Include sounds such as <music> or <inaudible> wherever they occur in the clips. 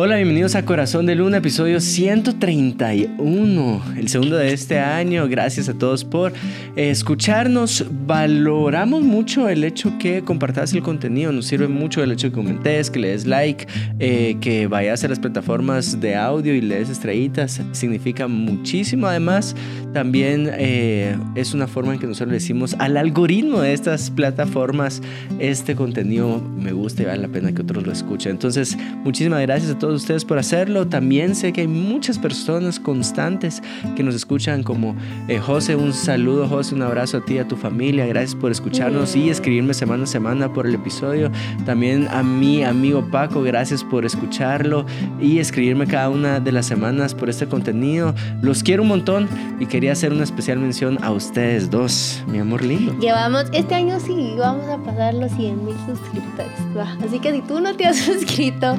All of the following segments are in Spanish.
Hola, bienvenidos a Corazón de Luna, episodio 131, el segundo de este año. Gracias a todos por escucharnos. Valoramos mucho el hecho que compartas el contenido, nos sirve mucho el hecho que comentes, que le des like, eh, que vayas a las plataformas de audio y le des estrellitas. Significa muchísimo. Además, también eh, es una forma en que nosotros le decimos al algoritmo de estas plataformas, este contenido me gusta y vale la pena que otros lo escuchen. Entonces, muchísimas gracias a todos ustedes por hacerlo. También sé que hay muchas personas constantes que nos escuchan, como eh, José, un saludo, José, un abrazo a ti, a tu familia. Gracias por escucharnos y escribirme semana a semana por el episodio. También a mi amigo Paco, gracias por escucharlo y escribirme cada una de las semanas por este contenido. Los quiero un montón y quería hacer una especial mención a ustedes dos, mi amor lindo. Llevamos, este año sí, vamos a pasar los 100 mil suscriptores. Así que si tú no te has <laughs> suscrito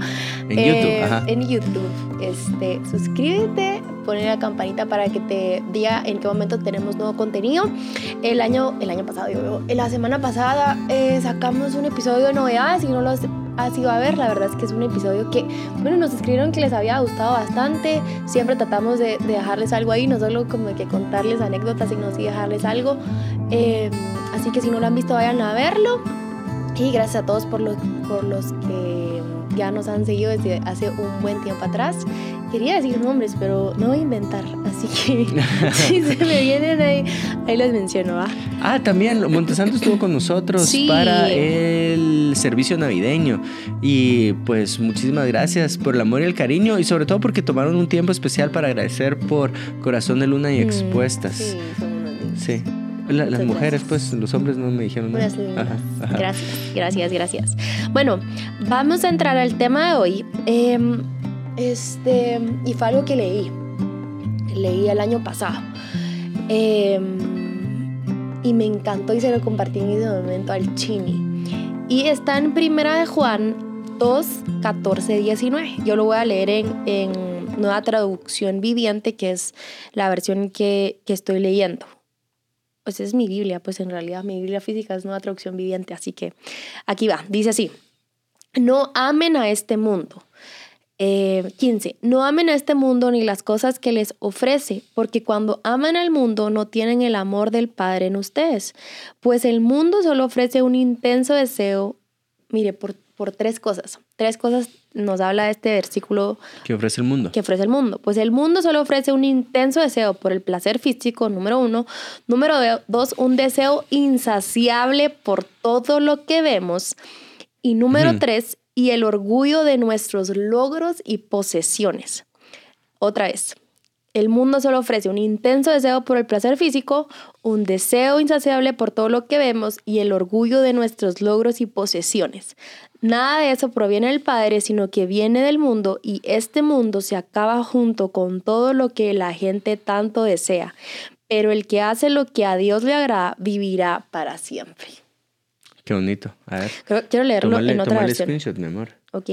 en YouTube, eh, en YouTube, este, suscríbete, poner la campanita para que te diga en qué momento tenemos nuevo contenido. El año, el año pasado, yo, la semana pasada eh, sacamos un episodio de novedades y no lo has ido a ver, la verdad es que es un episodio que, bueno, nos escribieron que les había gustado bastante, siempre tratamos de, de dejarles algo ahí, no solo como que contarles anécdotas, sino sí dejarles algo. Eh, así que si no lo han visto, vayan a verlo. Y gracias a todos por los, por los que ya nos han seguido desde hace un buen tiempo atrás. Quería decir nombres, pero no voy a inventar, así que <laughs> si se me vienen ahí, ahí les menciono, ¿va? Ah, también Montesanto estuvo con nosotros Sí. para el servicio navideño y pues muchísimas gracias por el amor y el cariño y sobre todo porque tomaron un tiempo especial para agradecer por Corazón de Luna y Mm, Expuestas. Sí, son unos lindos. Sí. La- las mujeres, gracias. pues los hombres no me dijeron nada. Ajá, ajá. Gracias, gracias, gracias. Bueno, vamos a entrar al tema de hoy. Em, este, y fue algo que leí. Leí el año pasado. Em, y me encantó y se lo compartí en ese momento al Chini. Y está en Primera de Juan 2, 14, 19. Yo lo voy a leer en, en nueva traducción viviente, que es la versión que, que estoy leyendo pues es mi Biblia, pues en realidad mi Biblia física es nueva traducción viviente, así que aquí va, dice así, no amen a este mundo. Eh, 15. No amen a este mundo ni las cosas que les ofrece, porque cuando aman al mundo no tienen el amor del Padre en ustedes, pues el mundo solo ofrece un intenso deseo, mire, por, por tres cosas. Tres cosas nos habla este versículo ¿Qué ofrece el mundo? que ofrece el mundo? Pues el mundo solo ofrece un intenso deseo por el placer físico, número uno. Número de- dos, un deseo insaciable por todo lo que vemos. Y número tres, y el orgullo de nuestros logros y posesiones. Otra vez. El mundo solo ofrece un intenso deseo por el placer físico, un deseo insaciable por todo lo que vemos y el orgullo de nuestros logros y posesiones. Nada de eso proviene del Padre, sino que viene del mundo y este mundo se acaba junto con todo lo que la gente tanto desea. Pero el que hace lo que a Dios le agrada vivirá para siempre. Qué bonito. A ver. Creo- quiero leerlo en otra versión. screenshot, mi amor. ¿Ok?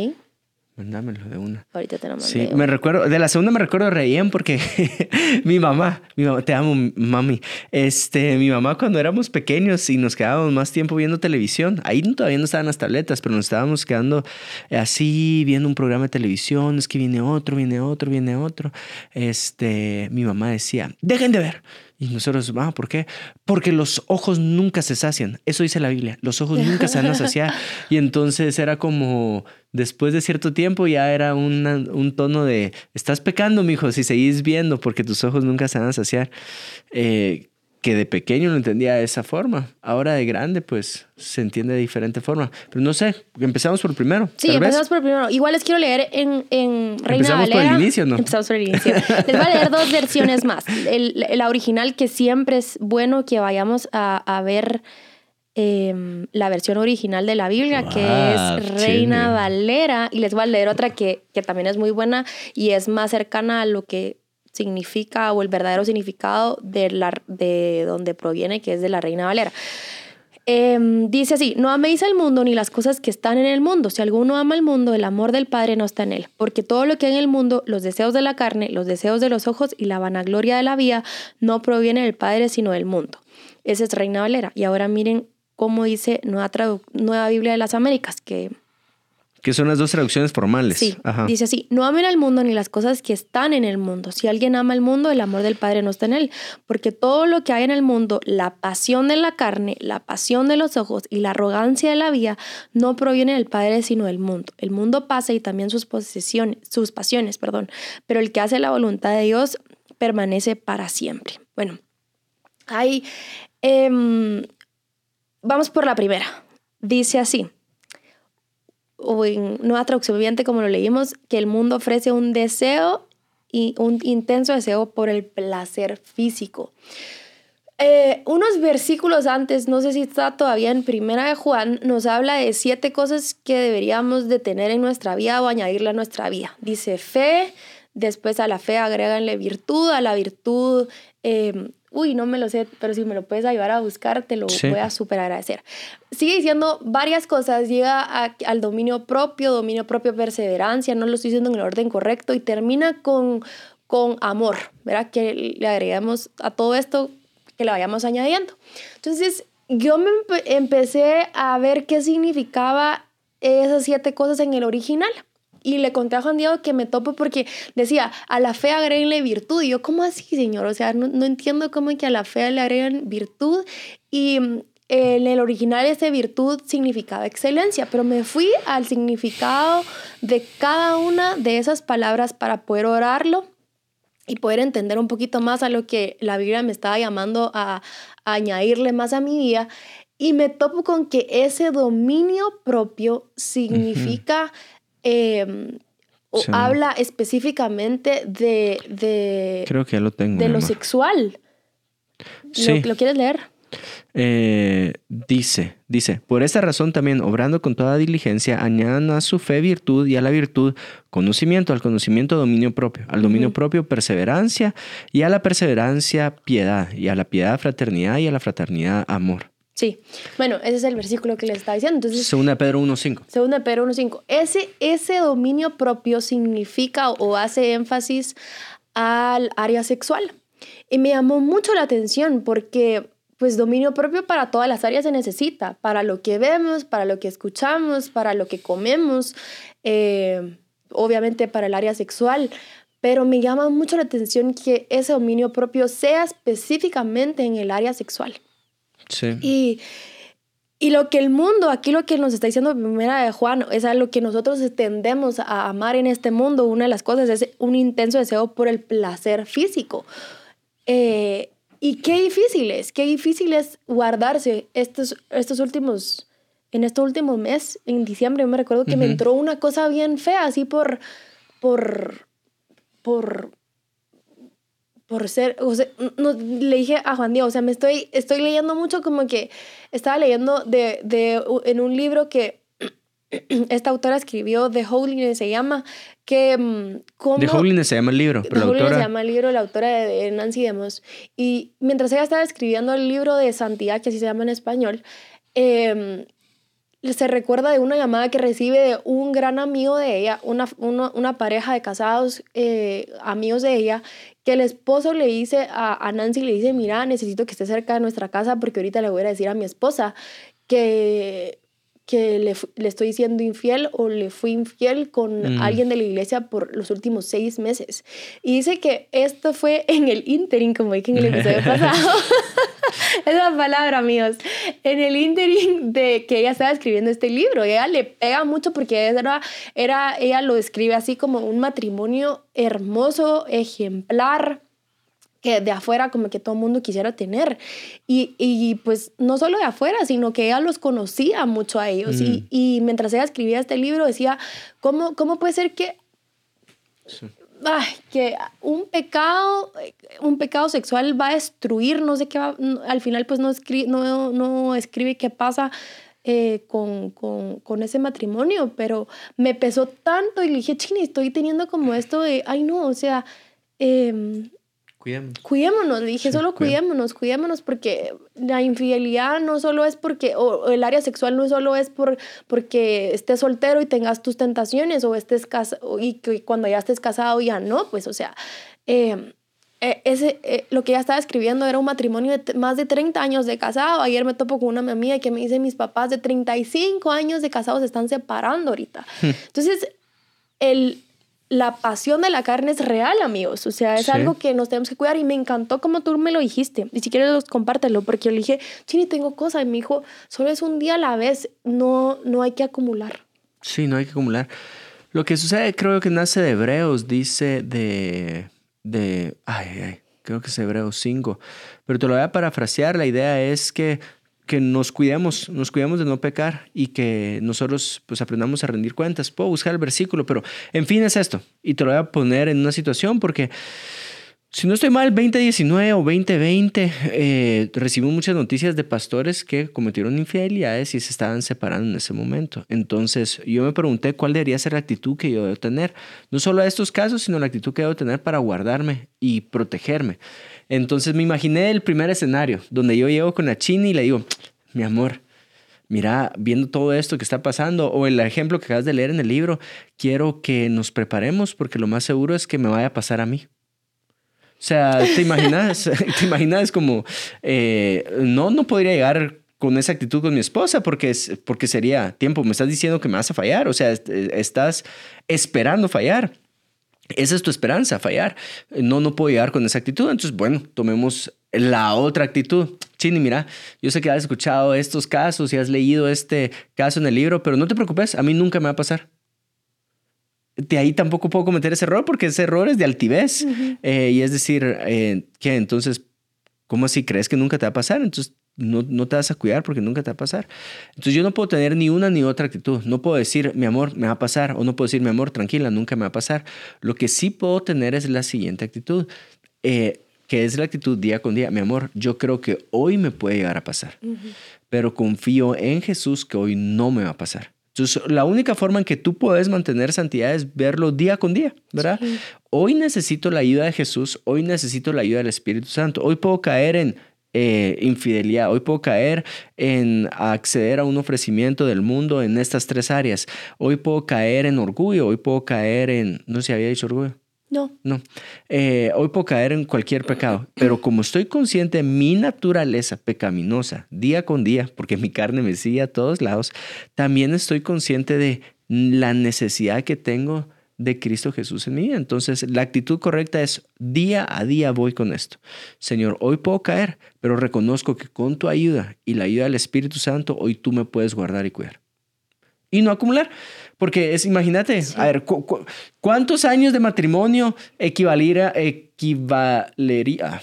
Mándamelo de una. Ahorita te lo mandé. Sí, me recuerdo, de la segunda me recuerdo reían porque <laughs> mi mamá, mi mamá, te amo, mami. Este, mi mamá cuando éramos pequeños y nos quedábamos más tiempo viendo televisión, ahí todavía no estaban las tabletas, pero nos estábamos quedando así viendo un programa de televisión, es que viene otro, viene otro, viene otro. Este, mi mamá decía, dejen de ver. Y nosotros, ah, ¿por qué? Porque los ojos nunca se sacian. Eso dice la Biblia. Los ojos nunca se van a saciar. <laughs> Y entonces era como, después de cierto tiempo, ya era una- un tono de, estás pecando, mijo, si seguís viendo, porque tus ojos nunca se van a saciar. Eh, que de pequeño lo entendía de esa forma. Ahora de grande, pues se entiende de diferente forma. Pero no sé, empezamos por el primero. Sí, vez. empezamos por el primero. Igual les quiero leer en, en Reina Empezamos por el Valera. inicio, ¿no? Empezamos por el inicio. Les voy a leer dos versiones más. El, la original, que siempre es bueno que vayamos a, a ver em, la versión original de la Biblia, que es Reina chévere. Valera. Y les voy a leer otra que, que también es muy buena y es más cercana a lo que significa o el verdadero significado de, la, de donde proviene, que es de la Reina Valera. Em, dice así, no améis al mundo ni las cosas que están en el mundo. Si alguno ama al mundo, el amor del Padre no está en él. Porque todo lo que hay en el mundo, los deseos de la carne, los deseos de los ojos y la vanagloria de la vida, no proviene del Padre, sino del mundo. Esa es Reina Valera. Y ahora miren cómo dice Nueva, Nueva Biblia de las Américas, que Que son las dos traducciones formales. Sí, dice así, no amen al mundo ni las cosas que están en el mundo. Si alguien ama el mundo, el amor del Padre no está en él, porque todo lo que hay en el mundo, la pasión de la carne, la pasión de los ojos y la arrogancia de la vida, no proviene del Padre, sino del mundo. El mundo pasa y también sus posesiones, sus pasiones, perdón, pero el que hace la voluntad de Dios permanece para siempre. Bueno, hay... Em, vamos por la primera. Dice así o en nueva traducción viviente como lo leímos, que el mundo ofrece un deseo y un intenso deseo por el placer físico. Eh, unos versículos antes, no sé si está todavía en Primera de Juan, nos habla de siete cosas que deberíamos de tener en nuestra vida o añadirle a nuestra vida. Dice fe, después a la fe agréganle virtud, a la virtud eh, uy, no me lo sé, pero si me lo puedes ayudar a buscar, te lo voy a súper agradecer. Sigue diciendo varias cosas, llega al dominio propio, dominio propio, perseverancia, no lo estoy diciendo en el orden correcto, y termina con, con amor, ¿verdad? Que le agregamos a todo esto, que le vayamos añadiendo. Entonces, yo me empecé a ver qué significaba esas siete cosas en el original. Y le conté a Juan Diego que me topo porque decía, a la fe agreguenle virtud. Y yo, ¿cómo así, señor? O sea, no, entiendo cómo que a la fe le agregan virtud. Y mm, en el original ese virtud significaba excelencia, pero me fui al significado de cada una de esas palabras para poder orarlo y poder entender un poquito más a lo que la Biblia me estaba llamando a, añadirle más a mi vida. Y me topo con que ese dominio propio significa Em, o habla específicamente de, de, Creo que lo tengo. De lo sexual. Sí. ¿Lo, quieres leer? Eh, dice, dice, por esta razón también, obrando con toda diligencia, añadan a su fe virtud y a la virtud conocimiento, al conocimiento dominio propio, al dominio propio perseverancia y a la perseverancia piedad y a la piedad fraternidad y a la fraternidad amor. Sí, bueno, ese es el versículo que le estaba diciendo. Entonces, Segunda Pedro 1.5. Segunda Pedro 1.5. Ese, ese dominio propio significa o hace énfasis al área sexual. Y me llamó mucho la atención porque pues dominio propio para todas las áreas se necesita, para lo que vemos, para lo que escuchamos, para lo que comemos, eh, obviamente para el área sexual, pero me llama mucho la atención que ese dominio propio sea específicamente en el área sexual. Y, y lo que el mundo, aquí lo que nos está diciendo primera de Juan, es a lo que nosotros tendemos a amar en este mundo. Una de las cosas es un intenso deseo por el placer físico. Eh, y qué difícil es, qué difícil es guardarse estos, estos últimos, en estos últimos meses, en diciembre, me recuerdo que me entró una cosa bien fea, así por, por, por, por ser, o sea, no, le dije a Juan Diego, o sea, me estoy, estoy leyendo mucho como que estaba leyendo de, de, en un libro que <clears throat> esta autora escribió, The Holiness se llama, que mm, como... The Holiness se llama el libro, pero la autora... se llama el libro, la autora de, Nancy Demos. Y mientras ella estaba escribiendo el libro de Santidad, que así se llama en español, eh, se recuerda de una llamada que recibe de un gran amigo de ella, una, una, pareja de casados, eh, amigos de ella, que el esposo le dice a, a, Nancy, le dice, mira, necesito que esté cerca de nuestra casa porque ahorita le voy a decir a mi esposa que que le, le, estoy siendo infiel o le fui infiel con mm. alguien de la iglesia por los últimos seis meses. Y dice que esto fue en el interim, como dije en el episodio <laughs> pasado. <laughs> Esa palabra, amigos. En el interim de que ella estaba escribiendo este libro. ella le pega mucho porque era, era, ella lo describe así como un matrimonio hermoso, ejemplar que de afuera como que todo el mundo quisiera tener. Y, y, pues no solo de afuera, sino que ella los conocía mucho a ellos. Y, mm. y, mientras ella escribía este libro decía, ¿cómo, cómo puede ser que... Ay, que un pecado, un pecado sexual va a destruir, no sé qué va, al final pues no, escribe, no, no escribe qué pasa eh, con, con, con, ese matrimonio, pero me pesó tanto y le dije, chini, estoy teniendo como esto de, ay no, o sea, eh, Cuidémonos. le dije, solo cuidémonos, cuidémonos, porque la infidelidad no solo es porque, o el área sexual no solo es por, porque estés soltero y tengas tus tentaciones, o estés casado, y que cuando ya estés casado ya no, pues, o sea, eh, eh, ese, eh, lo que ella estaba escribiendo era un matrimonio de más de 30 años de casado. Ayer me topo con una amiga que me dice, mis papás de 35 años de casados se están separando ahorita. Hmm. Entonces, el, la pasión de la carne es real, amigos. O sea, es algo que nos tenemos que cuidar y me encantó como tú me lo dijiste. Y si quieres, compártelo, porque yo le dije, Chini, tengo cosas. Y me dijo, solo es un día a la vez, no, no hay que acumular. Sí, no hay que acumular. Lo que sucede, creo que nace de Hebreos, dice de de, ay, ay, creo que es Hebreos 5, pero te lo voy a parafrasear, la idea es que, que nos cuidemos, nos cuidemos de no pecar y que nosotros pues aprendamos a rendir cuentas. Puedo buscar el versículo, pero en fin es esto, y te lo voy a poner en una situación porque si no estoy mal, 2019 o 2020, eh, recibimos muchas noticias de pastores que cometieron infidelidades y se estaban separando en ese momento. Entonces, yo me pregunté cuál debería ser la actitud que yo debo tener, no solo a estos casos, sino la actitud que debo tener para guardarme y protegerme. Entonces, me imaginé el primer escenario, donde yo llego con la china y le digo, mi amor, mira, viendo todo esto que está pasando, o el ejemplo que acabas de leer en el libro, quiero que nos preparemos porque lo más seguro es que me vaya a pasar a mí. O sea, ¿te imaginas? <laughs> ¿Te imaginas como, eh, no, no podría llegar con esa actitud con mi esposa porque, es, porque sería tiempo, me estás diciendo que me vas a fallar, o sea, estás esperando fallar. Esa es tu esperanza, fallar. No, no puedo llegar con esa actitud. Entonces, bueno, tomemos la otra actitud. Chini, mira, yo sé que has escuchado estos casos y has leído este caso en el libro, pero no te preocupes, a mí nunca me va a pasar de ahí tampoco puedo cometer ese error porque ese error es de altivez. Eh, y es decir, eh, que entonces, ¿cómo así crees que nunca te va a pasar? Entonces, no, no, te vas a cuidar porque nunca te va a pasar. Entonces, yo no puedo tener ni una ni otra actitud. No puedo decir, mi amor, me va a pasar. O no puedo decir, mi amor, tranquila, nunca me va a pasar. Lo que sí puedo tener es la siguiente actitud. Eh, que es la actitud día con día. Mi amor, yo creo que hoy me puede llegar a pasar, pero confío en Jesús que hoy no me va a pasar. Entonces, la única forma en que tú puedes mantener santidad es verlo día con día, ¿verdad? Hoy necesito la ayuda de Jesús, hoy necesito la ayuda del Espíritu Santo, hoy puedo caer en eh, infidelidad, hoy puedo caer en acceder a un ofrecimiento del mundo en estas tres áreas, hoy puedo caer en orgullo, hoy puedo caer en, no sé si había dicho orgullo. No. No. Eh, hoy puedo caer en cualquier pecado, pero como estoy consciente de mi naturaleza pecaminosa día con día, porque mi carne me sigue a todos lados, también estoy consciente de la necesidad que tengo de Cristo Jesús en mí. Entonces, la actitud correcta es día a día voy con esto. Señor, hoy puedo caer, pero reconozco que con tu ayuda y la ayuda del Espíritu Santo, hoy tú me puedes guardar y cuidar. Y no acumular. Porque es, imagínate, a ver, ¿cuántos años de matrimonio equivaliera, equivalería?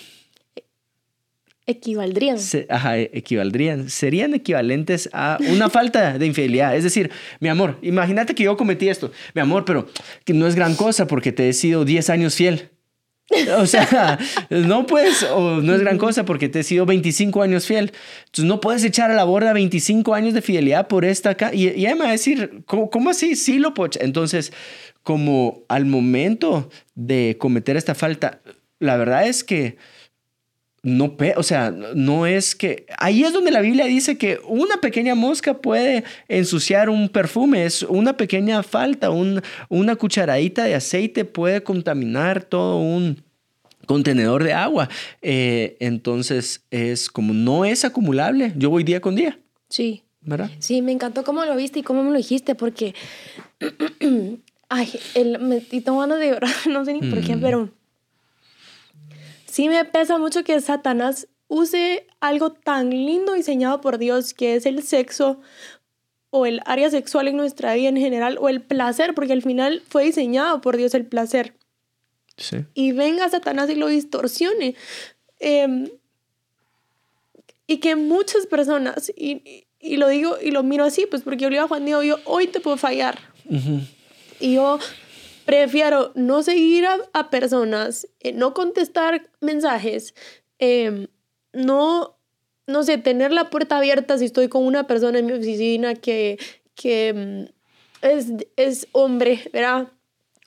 Equivaldrían. ajá, equivaldrían. Serían equivalentes a una falta de infidelidad. Es decir, mi amor, imagínate que yo cometí esto. Mi amor, pero que no es gran cosa porque te he sido 10 años fiel. O sea, <laughs> no puedes, o no es gran cosa porque te he sido 25 años fiel. Entonces no puedes echar a la borda 25 años de fidelidad por esta acá. Y, y me va a decir, ¿cómo, así? Sí lo. Entonces, como al momento de cometer esta falta, la verdad es que no, o sea, no es que... Ahí es donde la Biblia dice que una pequeña mosca puede ensuciar un perfume, es una pequeña falta, un, una cucharadita de aceite puede contaminar todo un contenedor de agua. Eh, entonces, es como no es acumulable, yo voy día con día. Sí. ¿Verdad? Sí, me encantó cómo lo viste y cómo me lo dijiste, porque... <clears throat> Ay, el, me ganas de llorar, <laughs> no sé ni por qué, mm. pero sí me pesa mucho que Satanás use algo tan lindo diseñado por Dios que es el sexo o el área sexual en nuestra vida en general o el placer, porque al final fue diseñado por Dios el placer. Sí. Y venga Satanás y lo distorsione. Em, y que muchas personas, y, y, lo digo y lo miro así, pues porque yo le digo a Juan Diego, yo hoy te puedo fallar. Y yo prefiero no seguir a, personas, eh, no contestar mensajes, em, no, no sé, tener la puerta abierta si estoy con una persona en mi oficina que, que em, es, es hombre, ¿verdad?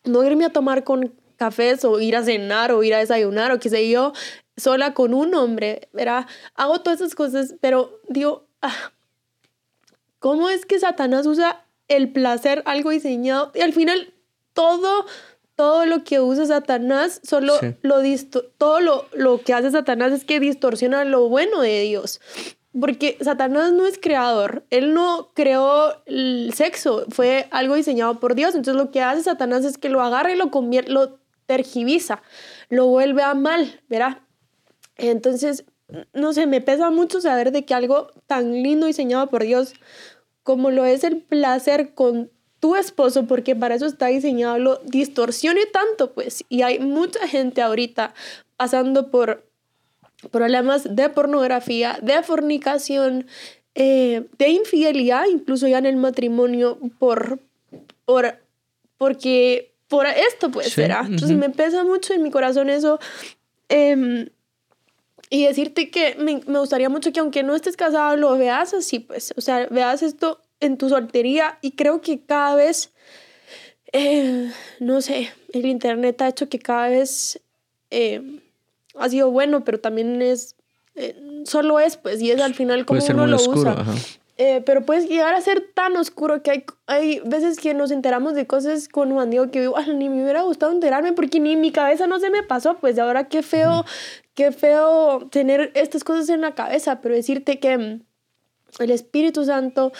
No irme a tomar con cafés o ir a cenar o ir a desayunar o qué sé yo, sola con un hombre, ¿verdad? Hago todas esas cosas, pero digo, ah, ¿cómo es que Satanás usa el placer algo diseñado y al final todo, todo lo que usa Satanás, solo lo todo lo, lo que hace Satanás es que distorsiona lo bueno de Dios. Porque Satanás no es creador, él no creó el sexo, fue algo diseñado por Dios. Entonces lo que hace Satanás es que lo agarra y lo convierte, lo tergiviza, lo vuelve a mal, ¿verdad? Entonces, no sé, me pesa mucho saber de que algo tan lindo diseñado por Dios como lo es el placer con tu esposo, porque para eso está diseñado, lo distorsione tanto, pues. Y hay mucha gente ahorita pasando por problemas de pornografía, de fornicación, eh, de infidelidad, incluso ya en el matrimonio, por, por, porque por esto pues será. Entonces me pesa mucho en mi corazón eso. Em, y decirte que me, me, gustaría mucho que aunque no estés casado, lo veas así, pues, o sea, veas esto en tu soltería y creo que cada vez, eh, no sé, el Internet ha hecho que cada vez... Eh, ha sido bueno, pero también es, eh, solo es, pues, y es al final como uno lo usa. Eh, pero puedes llegar a ser tan oscuro que hay, hay veces que nos enteramos de cosas con Juan Diego que digo, ni me hubiera gustado enterarme porque ni mi cabeza no se me pasó, pues ahora qué feo, qué feo tener estas cosas en la cabeza, pero decirte que mm, el Espíritu Santo,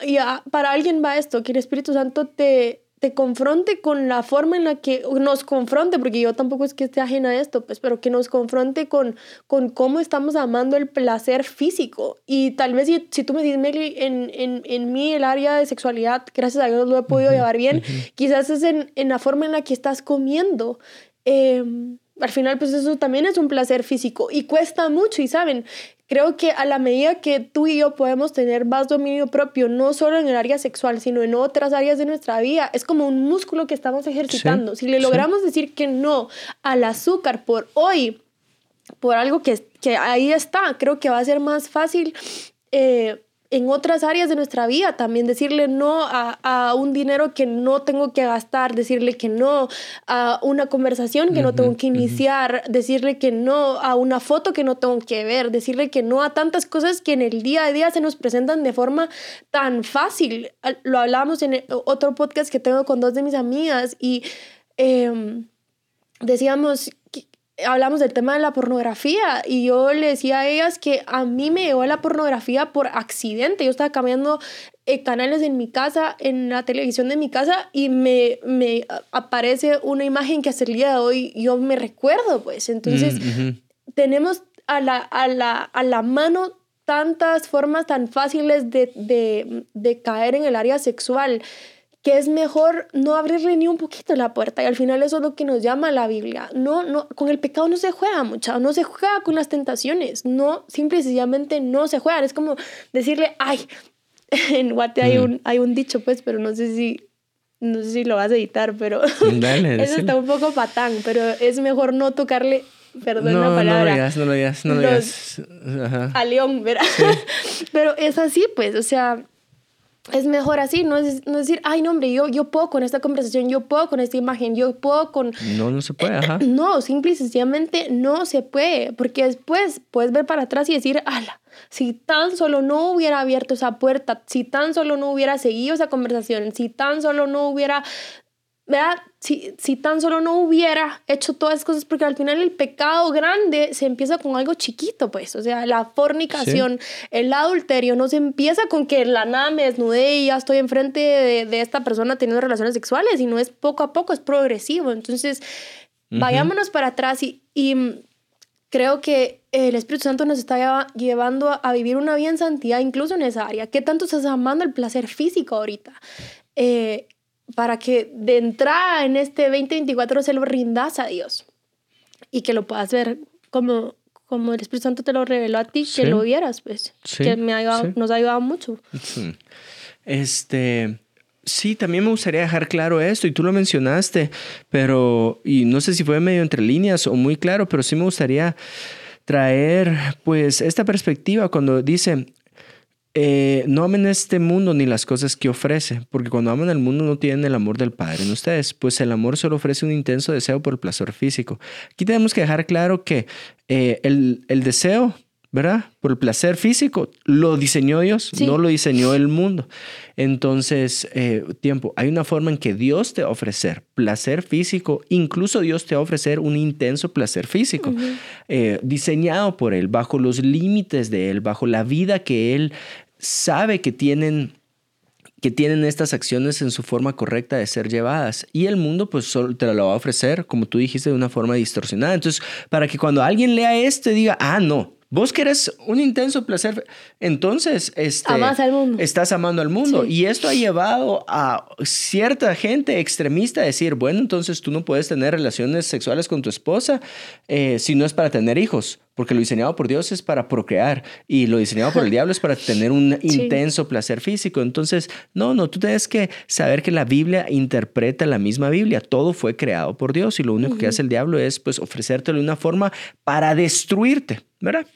y para alguien va esto, que el Espíritu Santo te, te confronte con la forma en la que nos confronte, porque yo tampoco es que esté ajena a esto, pues, pero que nos confronte con, con cómo estamos amando el placer físico. Y tal vez si, si tú me dices, Meli, en, en, en mí el área de sexualidad, gracias a Dios lo he podido llevar bien, quizás es en, en, la forma en la que estás comiendo. Em, al final, pues eso también es un placer físico y cuesta mucho. Y saben, creo que a la medida que tú y yo podemos tener más dominio propio, no solo en el área sexual, sino en otras áreas de nuestra vida, es como un músculo que estamos ejercitando. si le logramos decir que no al azúcar por hoy, por algo que, que ahí está, creo que va a ser más fácil. Eh, en otras áreas de nuestra vida también, decirle no a, un dinero que no tengo que gastar, decirle que no a una conversación que no tengo que iniciar, decirle que no a una foto que no tengo que ver, decirle que no a tantas cosas que en el día a día se nos presentan de forma tan fácil. Lo hablábamos en otro podcast que tengo con dos de mis amigas y em, decíamos hablamos del tema de la pornografía y yo le decía a ellas que a mí me llegó la pornografía por accidente. Yo estaba cambiando eh, canales en mi casa, en la televisión de mi casa y me, me aparece una imagen que hasta el día de hoy yo me recuerdo, pues. Entonces, mm, tenemos a la, a, la, a la mano tantas formas tan fáciles de, de, de caer en el área sexual que es mejor no abrirle ni un poquito la puerta y al final eso es lo que nos llama la Biblia. No, no, con el pecado no se juega mucho, no se juega con las tentaciones, no, simple y sencillamente no se juegan. Es como decirle, ay, <laughs> en Guate hay, un, hay un dicho pues, pero no sé si, no sé si lo vas a editar, pero <laughs> eso está un poco patán, pero es mejor no tocarle perdón la palabra. No lo digas, no lo digas, no lo digas. A León, ¿verdad? <laughs> pero es así, pues, o sea, es mejor así, no es, no decir, ay, no, hombre, yo, yo puedo con esta conversación, yo puedo con esta imagen, yo puedo con... No, no se puede, ajá. No, simple y sencillamente no se puede, porque después puedes ver para atrás y decir, ala, si tan solo no hubiera abierto esa puerta, si tan solo no hubiera seguido esa conversación, si tan solo no hubiera ¿verdad? Si, si tan solo no hubiera hecho todas esas cosas, porque al final el pecado grande se empieza con algo chiquito, pues, o sea, la fornicación, el adulterio, no se empieza con que la nada me desnudé y ya estoy enfrente de, de esta persona teniendo relaciones sexuales, sino es poco a poco, es progresivo. Entonces, vayámonos para atrás y, y creo que el Espíritu Santo nos está llevando a, vivir una vida en santidad, incluso en esa área. ¿Qué tanto estás amando el placer físico ahorita? Eh, para que de entrada en este 2024 se lo rindas a Dios y que lo puedas ver como, como el Espíritu Santo te lo reveló a ti, que lo vieras, pues, que me ha nos ha ayudado mucho. Este, sí, también me gustaría dejar claro esto, y tú lo mencionaste, pero, y no sé si fue medio entre líneas o muy claro, pero sí me gustaría traer, pues, esta perspectiva cuando dice, eh, no amen este mundo ni las cosas que ofrece, porque cuando aman el mundo no tienen el amor del Padre en ustedes, pues el amor solo ofrece un intenso deseo por el placer físico. Aquí tenemos que dejar claro que eh, el, el deseo ¿verdad? Por el placer físico. Lo diseñó Dios, no lo diseñó el mundo. Entonces, eh, tiempo, hay una forma en que Dios te va a ofrecer placer físico, incluso Dios te va a ofrecer un intenso placer físico, diseñado por Él, bajo los límites de Él, bajo la vida que Él sabe que tienen que tienen estas acciones en su forma correcta de ser llevadas. Y el mundo pues solo te lo va a ofrecer, como tú dijiste, de una forma distorsionada. Entonces, para que cuando alguien lea esto diga, ah, no, Vos querés un intenso placer, entonces este, al mundo. estás amando al mundo. Y esto ha llevado a cierta gente extremista a decir, bueno, entonces tú no puedes tener relaciones sexuales con tu esposa eh, si no es para tener hijos, porque lo diseñado por Dios es para procrear y lo diseñado por el diablo es para tener un <laughs> intenso placer físico. Entonces, no, no, tú tienes que saber que la Biblia interpreta la misma Biblia. Todo fue creado por Dios y lo único que hace el diablo es pues ofrecértelo de una forma para destruirte, ¿verdad?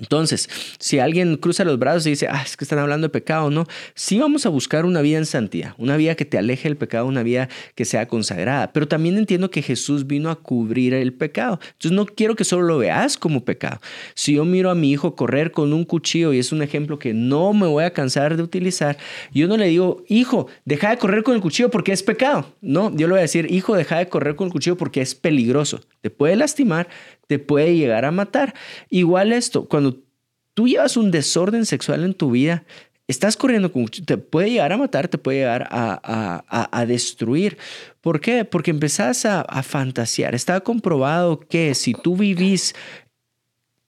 Entonces, si alguien cruza los brazos y dice, ah, es que están hablando de pecado, no, sí vamos a buscar una vida en santidad, una vida que te aleje del pecado, una vida que sea consagrada, pero también entiendo que Jesús vino a cubrir el pecado. Entonces, no quiero que solo lo veas como pecado. Si yo miro a mi hijo correr con un cuchillo y es un ejemplo que no me voy a cansar de utilizar, yo no le digo, hijo, deja de correr con el cuchillo porque es pecado. No, yo le voy a decir, hijo, deja de correr con el cuchillo porque es peligroso. Te puede lastimar, te puede llegar a matar. Igual esto, cuando tú llevas un desorden sexual en tu vida, estás corriendo con te puede llegar a matar, te puede llegar a, destruir. ¿Por qué? Porque empezás a, fantasear. Está comprobado que si tú vivís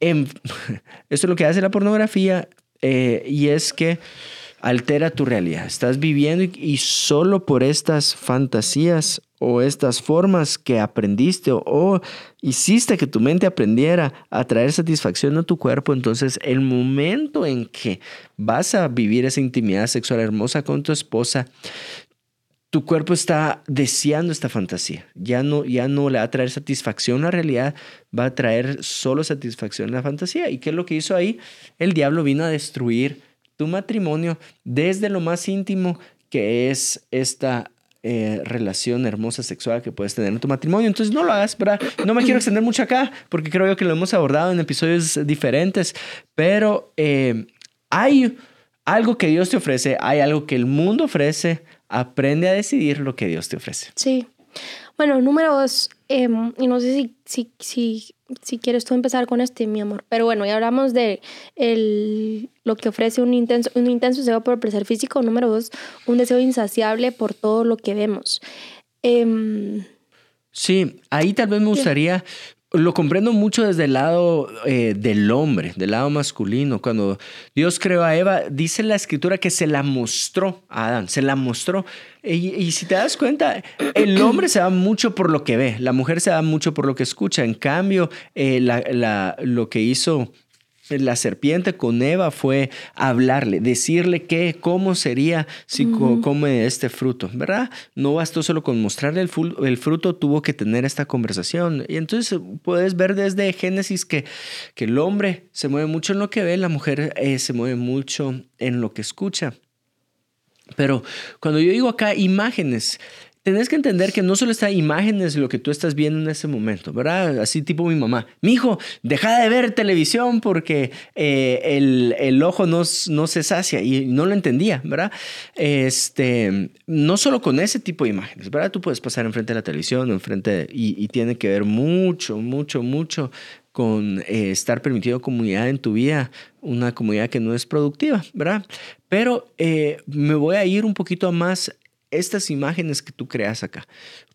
en... <laughs> Esto es lo que hace la pornografía eh, y es que altera tu realidad. Estás viviendo y solo por estas fantasías o estas formas que aprendiste o, hiciste que tu mente aprendiera a traer satisfacción a tu cuerpo, entonces el momento en que vas a vivir esa intimidad sexual hermosa con tu esposa, tu cuerpo está deseando esta fantasía. Ya no, ya no le va a traer satisfacción la realidad, va a traer solo satisfacción la fantasía. ¿Y qué es lo que hizo ahí? El diablo vino a destruir tu matrimonio desde lo más íntimo que es esta eh, relación hermosa sexual que puedes tener en tu matrimonio. Entonces no lo hagas, ¿verdad? No me quiero extender mucho acá porque creo yo que lo hemos abordado en episodios diferentes, pero eh, hay algo que Dios te ofrece, hay algo que el mundo ofrece. Aprende a decidir lo que Dios te ofrece. Sí. Bueno, número dos, em, y no sé si, si, si, si, quieres tú empezar con este, mi amor, pero bueno, ya hablamos de el, lo que ofrece un intenso, un intenso deseo por el placer físico. Número dos, un deseo insaciable por todo lo que vemos. Em, sí, ahí tal vez me gustaría lo comprendo mucho desde el lado eh, del hombre, del lado masculino. Cuando Dios creó a Eva, dice la escritura que se la mostró a Adán, se la mostró. Y, si te das cuenta, el hombre se da mucho por lo que ve, la mujer se da mucho por lo que escucha. En cambio, eh, lo que hizo la serpiente con Eva fue hablarle, decirle qué, cómo sería si come este fruto, ¿verdad? No bastó solo con mostrarle el, el, fruto, tuvo que tener esta conversación. Y entonces puedes ver desde Génesis que, que el hombre se mueve mucho en lo que ve, la mujer eh, se mueve mucho en lo que escucha. Pero cuando yo digo acá imágenes, tenés que entender que no solo está imágenes lo que tú estás viendo en ese momento, ¿verdad? Así tipo mi mamá. Mi hijo, deja de ver televisión porque eh, el, el, ojo no, no se sacia y no lo entendía, ¿verdad? Este, no solo con ese tipo de imágenes, ¿verdad? Tú puedes pasar enfrente de la televisión enfrente y, tiene que ver mucho, mucho, mucho con eh, estar permitido comunidad en tu vida, una comunidad que no es productiva, ¿verdad? Pero eh, me voy a ir un poquito más estas imágenes que tú creas acá.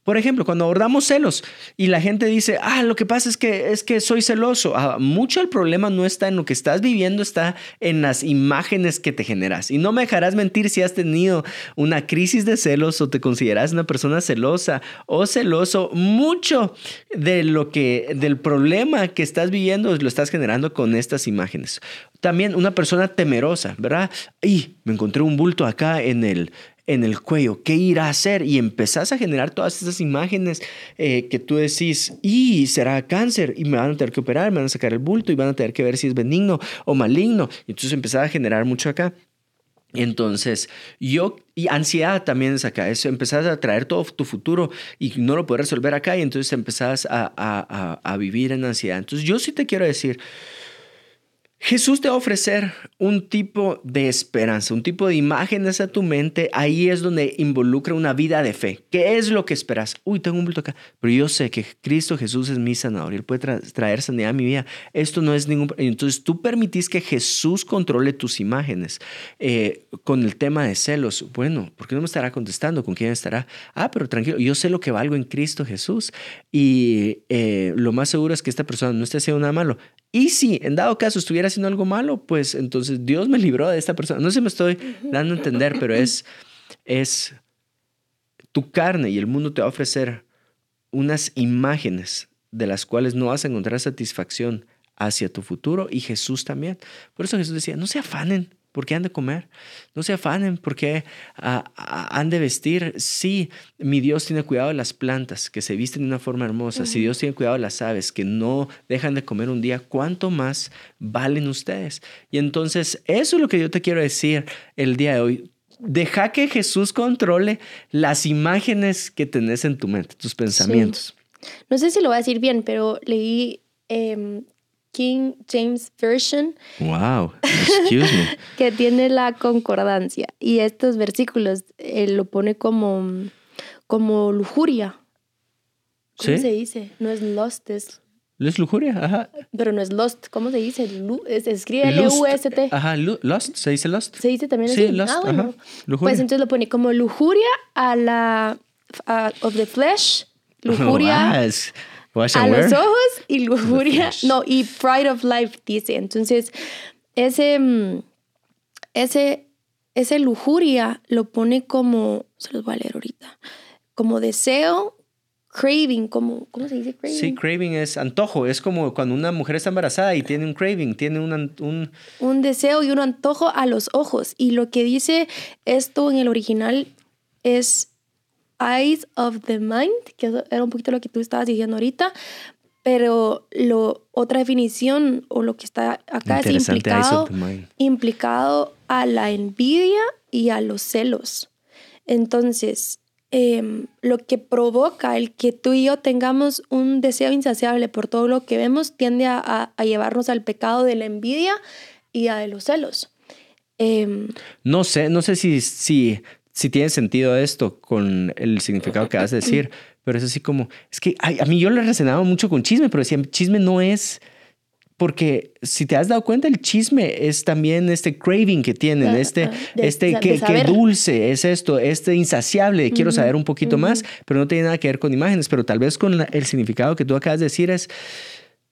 Por ejemplo, cuando abordamos celos y la gente dice, ah, lo que pasa es que, es que soy celoso. Ah, mucho el problema no está en lo que estás viviendo, está en las imágenes que te generas. Y no me dejarás mentir si has tenido una crisis de celos o te consideras una persona celosa o celoso. Mucho de lo que, del problema que estás viviendo lo estás generando con estas imágenes. También una persona temerosa, ¿verdad? Y me encontré un bulto acá en el, en el cuello, ¿qué irá a hacer? Y empezás a generar todas esas imágenes eh, que tú decís, y será cáncer, y me van a tener que operar, me van a sacar el bulto y van a tener que ver si es benigno o maligno. Y entonces empezás a generar mucho acá. Entonces, yo, y ansiedad también es acá, eso empezás a traer todo tu futuro y no lo puedes resolver acá y entonces empezás a, a, a, a vivir en ansiedad. Entonces, yo sí te quiero decir, Jesús te va a ofrecer un tipo de esperanza, un tipo de imágenes a tu mente. Ahí es donde involucra una vida de fe. ¿Qué es lo que esperas? Uy, tengo un bulto acá, pero yo sé que Cristo Jesús es mi sanador y Él puede traer sanidad a mi vida. Esto no es ningún... Entonces tú permitís que Jesús controle tus imágenes. Eh, con el tema de celos, bueno, ¿por qué no me estará contestando? ¿Con quién estará? Ah, pero tranquilo, yo sé lo que valgo en Cristo Jesús y eh, lo más seguro es que esta persona no esté haciendo nada malo. Y si en dado caso estuviera haciendo algo malo, pues entonces Dios me libró de esta persona. No sé si me estoy dando a entender, pero es, es tu carne y el mundo te va a ofrecer unas imágenes de las cuales no vas a encontrar satisfacción hacia tu futuro y Jesús también. Por eso Jesús decía, no se afanen ¿Por qué han de comer? No se afanen, porque ah, ah, han de vestir. Sí, mi Dios tiene cuidado de las plantas, que se visten de una forma hermosa. Si Dios tiene cuidado de las aves, que no dejan de comer un día, ¿cuánto más valen ustedes? Y entonces, eso es lo que yo te quiero decir el día de hoy. Deja que Jesús controle las imágenes que tenés en tu mente, tus pensamientos. No sé si lo voy a decir bien, pero leí em, King James Version. Wow, excuse me. <laughs> que tiene la concordancia. Y estos versículos él lo pone como, como lujuria. ¿Cómo se dice? No es lost, es. Es lujuria, ajá. Pero no es lost, ¿cómo se dice? se escribe L-U-S-T. Ajá, lost, ¿se dice lost? Se dice también así. Sí, lost, ah, bueno. Pues entonces lo pone como lujuria a la. of the flesh. <laughs> Lujuria a los ojos y lujuria. No, y Pride of Life dice. Entonces, ese, mm, ese, ese lujuria lo pone como, se los voy a leer ahorita, como deseo, craving, como, ¿cómo se dice craving? Sí, craving es antojo, es como cuando una mujer está embarazada y tiene un craving, tiene un... Un, un deseo y un antojo a los ojos. Y lo que dice esto en el original es Eyes of the Mind, que era un poquito lo que tú estabas diciendo ahorita, pero lo, otra definición o lo que está acá es implicado, implicado a la envidia y a los celos. Entonces, em, lo que provoca el que tú y yo tengamos un deseo insaciable por todo lo que vemos tiende a, llevarnos al pecado de la envidia y a de los celos. Em, no sé, no sé si, si si tiene sentido esto con el significado que vas a decir, <laughs> pero es así como, es que a mí yo le resonaba mucho con chisme, pero decía, chisme no es, porque si te has dado cuenta, el chisme es también este craving que tienen, este, este que, dulce es esto, este insaciable, quiero saber un poquito más, pero no tiene nada que ver con imágenes, pero tal vez con el significado que tú acabas de decir es,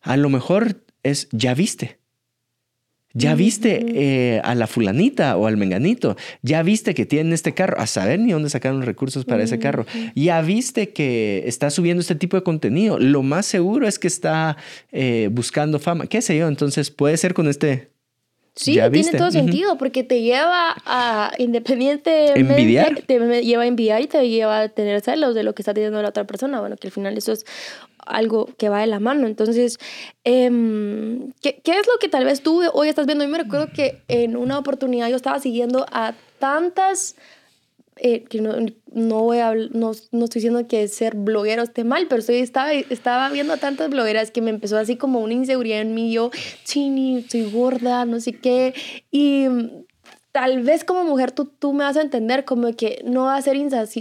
a lo mejor es, ya viste. Ya viste eh, a la fulanita o al menganito, ya viste que tienen este carro, a saber ni dónde sacaron los recursos para ese carro, ya viste que está subiendo este tipo de contenido, lo más seguro es que está eh, buscando fama, qué sé yo, entonces puede ser con este... Sí, tiene todo sentido, porque te lleva a, independientemente, envidiar. te lleva a envidiar y te lleva a tener celos de lo que está teniendo la otra persona, bueno, que al final eso es algo que va de la mano. Entonces, em, ¿qué, ¿qué, es lo que tal vez tú hoy estás viendo? Yo me recuerdo que en una oportunidad yo estaba siguiendo a tantas... Eh, que no, no, voy a, no, no, estoy diciendo que ser bloguero esté mal, pero estoy, estaba, estaba viendo a tantas blogueras que me empezó así como una inseguridad en mí, yo, chini, estoy gorda, no sé qué, y tal vez como mujer tú, tú me vas a entender como que no va a ser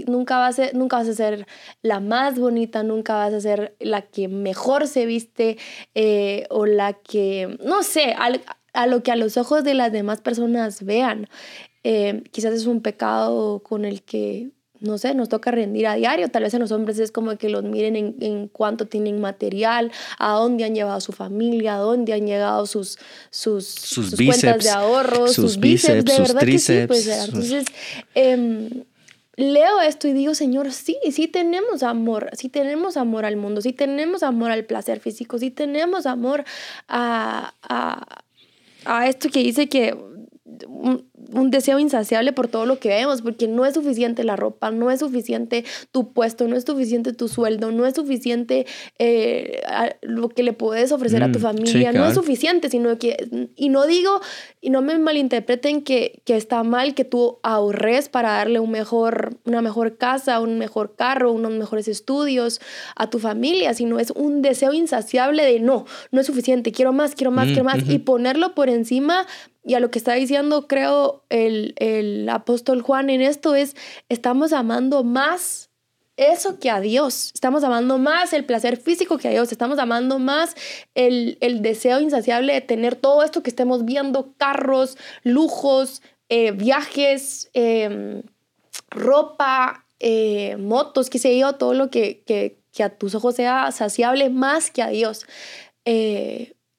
nunca, vas a nunca vas a ser la más bonita, nunca vas a ser la que mejor se viste eh, o la que, no sé, a, lo que a los ojos de las demás personas vean. Eh, quizás es un pecado con el que no sé, nos toca rendir a diario. Tal vez en los hombres es como que los miren en, en cuánto tienen material, a dónde han llevado su familia, a dónde han llegado sus, sus, sus, cuentas de ahorro, sus, bíceps, de verdad que sí. Pues, entonces, em, leo esto y digo, Señor, sí, sí tenemos amor, sí tenemos amor al mundo, sí tenemos amor al placer físico, sí tenemos amor a, a, a esto que dice que un deseo insaciable por todo lo que vemos, porque no es suficiente la ropa, no es suficiente tu puesto, no es suficiente tu sueldo, no es suficiente eh, lo que le puedes ofrecer a tu mm, familia, no es suficiente, sino que, y no digo, y no me malinterpreten que, que está mal que tú ahorres para darle un mejor, una mejor casa, un mejor carro, unos mejores estudios a tu familia, sino es un deseo insaciable de no, no es suficiente, quiero más, quiero más, quiero más, y ponerlo por encima y a lo que está diciendo, creo, el, el apóstol Juan en esto es, estamos amando más eso que a Dios. Estamos amando más el placer físico que a Dios. Estamos amando más el, el deseo insaciable de tener todo esto que estemos viendo, carros, lujos, eh, viajes, em, ropa, eh, motos, qué sé yo, todo lo que, que, que, a tus ojos sea saciable más que a Dios.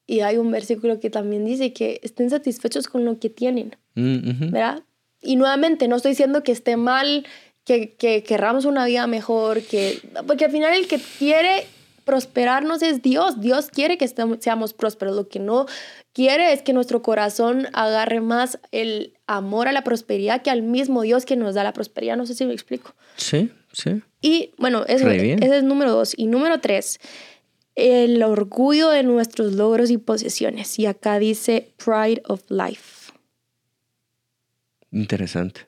Y hay un versículo que también dice que estén satisfechos con lo que tienen, mm, ¿verdad? Y nuevamente, no estoy diciendo que esté mal, que, que querramos una vida mejor, que, porque al final el que quiere prosperarnos es Dios. Dios quiere que seamos prósperos. Lo que no quiere es que nuestro corazón agarre más el amor a la prosperidad que al mismo Dios que nos da la prosperidad. No sé si me explico. Sí, sí. Y bueno, eso, ese es número dos. Y número tres, el orgullo de nuestros logros y posesiones. Y acá dice Pride of Life. Interesante.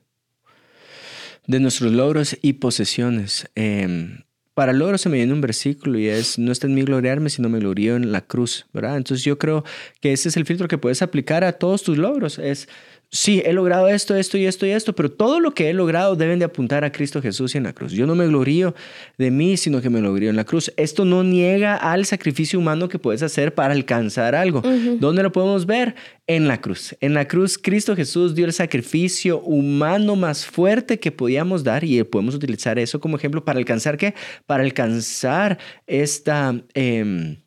De nuestros logros y posesiones. Em, para logros se me viene un versículo y es, no está en mí gloriarme, sino me glorío en la cruz, ¿verdad? Entonces yo creo que ese es el filtro que puedes aplicar a todos tus logros. Es, sí, he logrado esto, esto y esto y esto, pero todo lo que he logrado deben de apuntar a Cristo Jesús y en la cruz. Yo no me glorío de mí, sino que me glorío en la cruz. Esto no niega al sacrificio humano que puedes hacer para alcanzar algo. ¿Dónde lo podemos ver? En la cruz. En la cruz, Cristo Jesús dio el sacrificio humano más fuerte que podíamos dar y podemos utilizar eso como ejemplo para alcanzar qué? Para alcanzar esta... Em,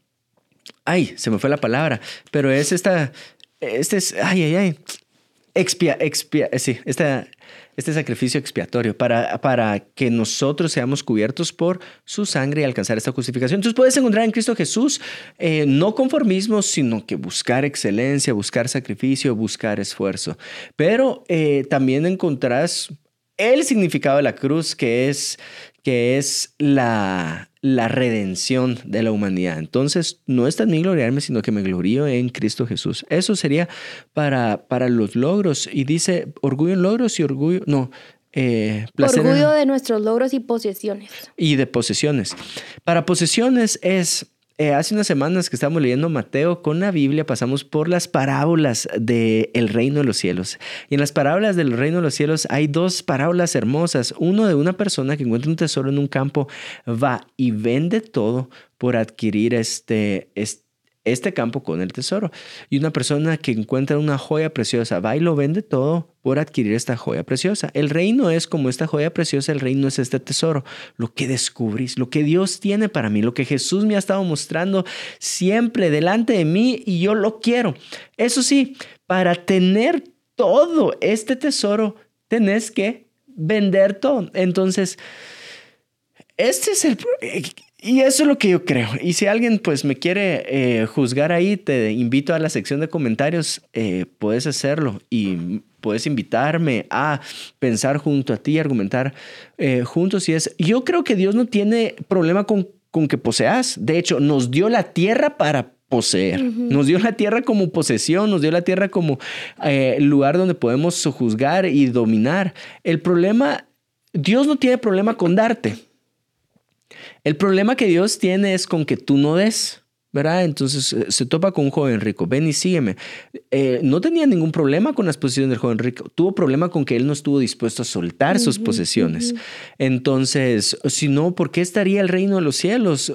ay, se me fue la palabra, pero es esta... Este es, ay, ay, ay, expia, expia, eh, sí, este, este sacrificio expiatorio para, para que nosotros seamos cubiertos por su sangre y alcanzar esta justificación. Entonces puedes encontrar en Cristo Jesús eh, no conformismo, sino que buscar excelencia, buscar sacrificio, buscar esfuerzo. Pero eh, también encontrás el significado de la cruz, que es, que es la, la redención de la humanidad. Entonces, no está en mí gloriarme, sino que me glorío en Cristo Jesús. Eso sería para, para los logros. Y dice, orgullo en logros y orgullo, no, eh, Orgullo de nuestros logros y posesiones. Y de posesiones. Para posesiones es eh, hace unas semanas que estamos leyendo Mateo con la Biblia, pasamos por las parábolas del reino de los cielos. Y en las parábolas del reino de los cielos hay dos parábolas hermosas. Uno de una persona que encuentra un tesoro en un campo, va y vende todo por adquirir este, este este campo con el tesoro. Y una persona que encuentra una joya preciosa va y lo vende todo por adquirir esta joya preciosa. El reino es como esta joya preciosa, el reino es este tesoro, lo que descubrís, lo que Dios tiene para mí, lo que Jesús me ha estado mostrando siempre delante de mí y yo lo quiero. Eso sí, para tener todo este tesoro, tenés que vender todo. Entonces, este es el... Y eso es lo que yo creo. Y si alguien pues me quiere eh, juzgar ahí, te invito a la sección de comentarios, eh, puedes hacerlo y puedes invitarme a pensar junto a ti, argumentar eh, juntos. Y es, yo creo que Dios no tiene problema con, con que poseas. De hecho, nos dio la tierra para poseer. Nos dio la tierra como posesión, nos dio la tierra como lugar donde podemos juzgar y dominar. El problema, Dios no tiene problema con darte. El problema que Dios tiene es con que tú no des. ¿verdad? Entonces eh, se topa con un joven rico, ven y sígueme. Eh, no tenía ningún problema con las posesiones del joven rico, tuvo problema con que él no estuvo dispuesto a soltar sus posesiones. Entonces, si no, ¿por qué estaría el reino de los cielos?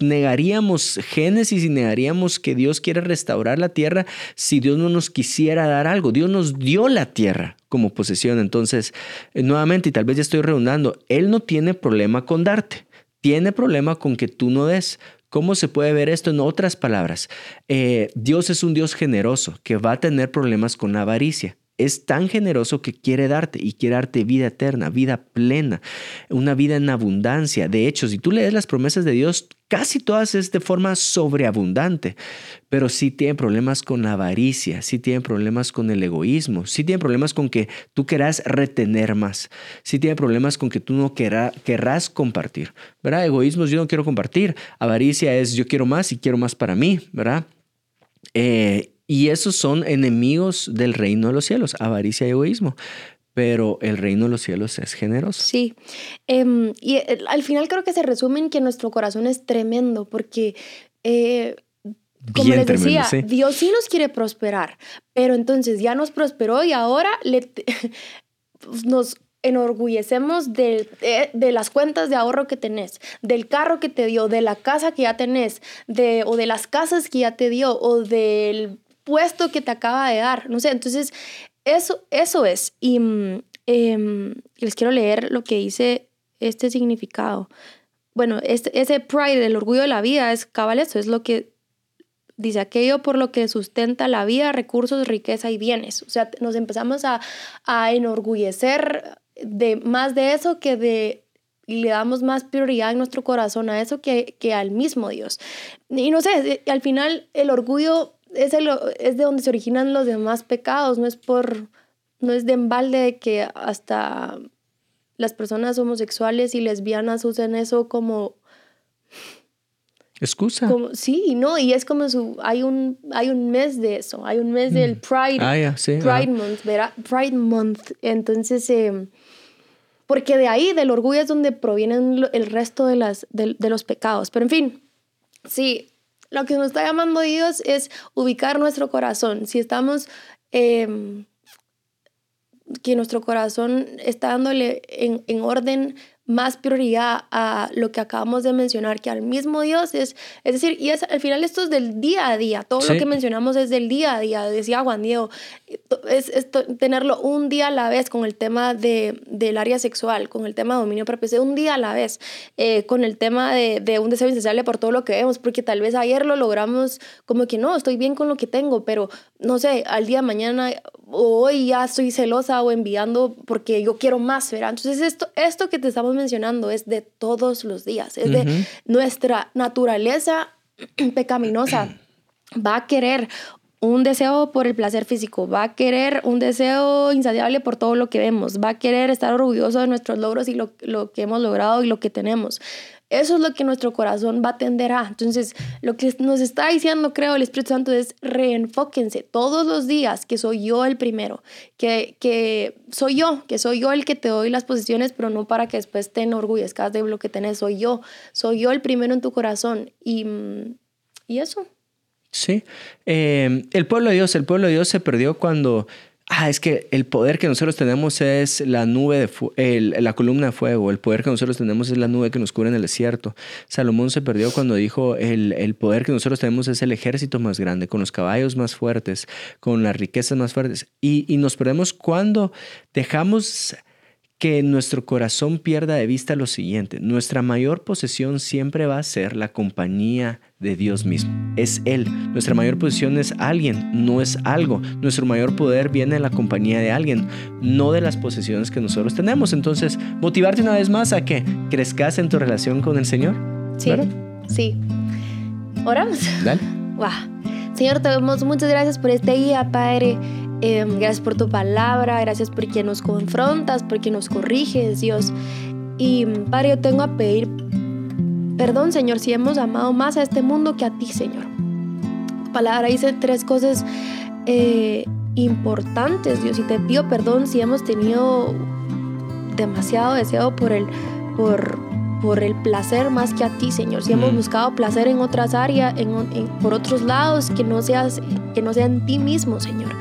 negaríamos Génesis y negaríamos que Dios quiere restaurar la tierra si Dios no nos quisiera dar algo. Dios nos dio la tierra como posesión. Entonces, eh, nuevamente, y tal vez ya estoy redundando, Él no tiene problema con darte tiene problema con que tú no des. ¿Cómo se puede ver esto en otras palabras? Eh, Dios es un Dios generoso que va a tener problemas con la avaricia. Es tan generoso que quiere darte y quiere darte vida eterna, vida plena, una vida en abundancia. De hecho, si tú lees las promesas de Dios, casi todas es de forma sobreabundante, pero sí tienen problemas con la avaricia, sí tienen problemas con el egoísmo, sí tienen problemas con que tú querás retener más, sí tienen problemas con que tú no querrás compartir, ¿verdad? Egoísmo yo no quiero compartir, avaricia es yo quiero más y quiero más para mí, ¿verdad? Eh, y esos son enemigos del reino de los cielos, avaricia y egoísmo. Pero el reino de los cielos es generoso. Sí, em, y eh, al final creo que se resume en que nuestro corazón es tremendo, porque, eh, como les decía, Dios sí nos quiere prosperar, pero entonces ya nos prosperó y ahora le, <laughs> nos enorgullecemos de, de, las cuentas de ahorro que tenés, del carro que te dio, de la casa que ya tenés, de, o de las casas que ya te dio, o del puesto que te acaba de dar. No sé, entonces eso, eso es. Y mm, em, les quiero leer lo que dice este significado. Bueno, este, ese pride, el orgullo de la vida, es cabal eso, es lo que dice aquello por lo que sustenta la vida, recursos, riqueza y bienes. O sea, nos empezamos a, a enorgullecer de más de eso que de y le damos más prioridad en nuestro corazón a eso que, que al mismo Dios. Y no sé, al final el orgullo es, es de donde se originan los demás pecados, no es por, no es de embalde que hasta las personas homosexuales y lesbianas usen eso como excusa. sí, no, y es como su hay un hay un mes de eso, hay un mes del mm. Pride ah, Pride Month, ¿verdad? Pride Month. Entonces em, porque de ahí del orgullo es donde provienen el resto de las de los pecados, pero en fin, sí, lo que nos está llamando Dios es ubicar nuestro corazón. Si estamos, em, que nuestro corazón está dándole en, en orden más prioridad a lo que acabamos de mencionar que al mismo Dios es, es decir, y es, al final esto es del día a día, todo lo que mencionamos es del día a día, decía Juan Diego, es, tenerlo un día a la vez con el tema de, del área sexual, con el tema de dominio propio, un día a la vez, eh, con el tema de, de, un deseo insaciable por todo lo que vemos, porque tal vez ayer lo logramos como que no, estoy bien con lo que tengo, pero no sé, al día de mañana hoy ya estoy celosa o enviando porque yo quiero más, ¿verdad? Entonces esto, esto que te estamos mencionando es de todos los días, es de nuestra naturaleza <clears throat> pecaminosa. <clears throat> Va a querer un deseo por el placer físico, va a querer un deseo insaciable por todo lo que vemos, va a querer estar orgulloso de nuestros logros y lo, lo que hemos logrado y lo que tenemos. Eso es lo que nuestro corazón va a tender a. Entonces, lo que nos está diciendo, creo, el Espíritu Santo es reenfóquense todos los días que soy yo el primero, que, que soy yo, que soy yo el que te doy las posiciones, pero no para que después te enorgullezcas de lo que tenés, soy yo, soy yo el primero en tu corazón. Y, y eso. Sí, eh, el pueblo de Dios, el pueblo de Dios se perdió cuando ah, es que el poder que nosotros tenemos es la nube de la columna de fuego, el poder que nosotros tenemos es la nube que nos cubre en el desierto. Salomón se perdió cuando dijo, el, el poder que nosotros tenemos es el ejército más grande, con los caballos más fuertes, con las riquezas más fuertes. Y, y nos perdemos cuando dejamos que nuestro corazón pierda de vista lo siguiente, nuestra mayor posesión siempre va a ser la compañía de Dios mismo. Es Él. Nuestra mayor posesión es alguien, no es algo. Nuestro mayor poder viene de la compañía de alguien, no de las posesiones que nosotros tenemos. Entonces, motivarte una vez más a que crezcas en tu relación con el Señor. Sí, sí. Oramos. Dale. Señor, te damos muchas gracias por este día, Padre. Em, gracias por tu palabra, gracias porque nos confrontas, porque nos corriges, Dios. Y Padre, yo tengo a pedir perdón, Señor, si hemos amado más a este mundo que a ti, Señor. Tu palabra dice tres cosas eh, importantes, Dios, y te pido perdón si hemos tenido demasiado deseo por el, por, por el placer más que a ti, Señor. Si hemos mm. buscado placer en otras áreas, en, por otros lados, que no, seas, que no sea en ti mismo, Señor.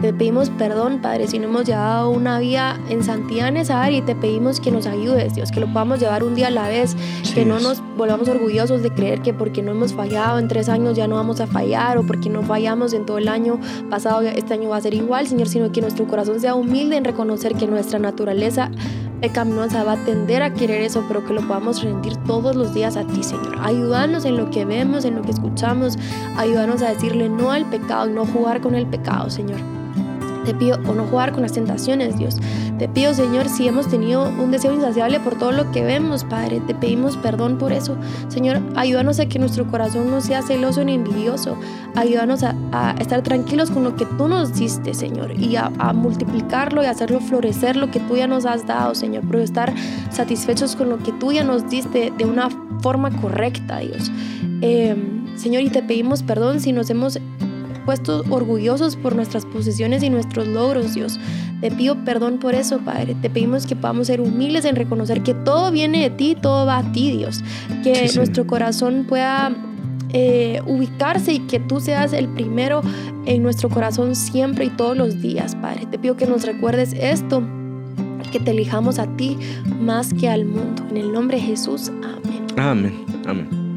Te pedimos perdón, Padre, si no hemos llevado una vida en santidad en esa área y te pedimos que nos ayudes, Dios, que lo podamos llevar un día a la vez, que no nos volvamos orgullosos de creer que porque no hemos fallado en tres años ya no vamos a fallar o porque no fallamos en todo el año pasado, este año va a ser igual, Señor, sino que nuestro corazón sea humilde en reconocer que nuestra naturaleza pecaminosa va a tender a querer eso, pero que lo podamos rendir todos los días a ti, Señor. Ayúdanos en lo que vemos, en lo que escuchamos, ayúdanos a decirle no al pecado y no jugar con el pecado, Señor. Te pido o no jugar con las tentaciones, Dios. Te pido, Señor, si hemos tenido un deseo insaciable por todo lo que vemos, Padre, te pedimos perdón por eso. Señor, ayúdanos a que nuestro corazón no sea celoso ni envidioso. Ayúdanos a, estar tranquilos con lo que tú nos diste, Señor, y a, multiplicarlo y hacerlo florecer lo que tú ya nos has dado, Señor, pero estar satisfechos con lo que tú ya nos diste de una forma correcta, Dios. Eh, Señor, y te pedimos perdón si nos hemos puesto orgullosos por nuestras posesiones y nuestros logros, Dios. Te pido perdón por eso, Padre. Te pedimos que podamos ser humildes en reconocer que todo viene de ti, todo va a ti, Dios. Que nuestro corazón pueda eh, ubicarse y que tú seas el primero en nuestro corazón siempre y todos los días, Padre. Te pido que nos recuerdes esto, que te elijamos a ti más que al mundo. En el nombre de Jesús, amén. Amén, amén.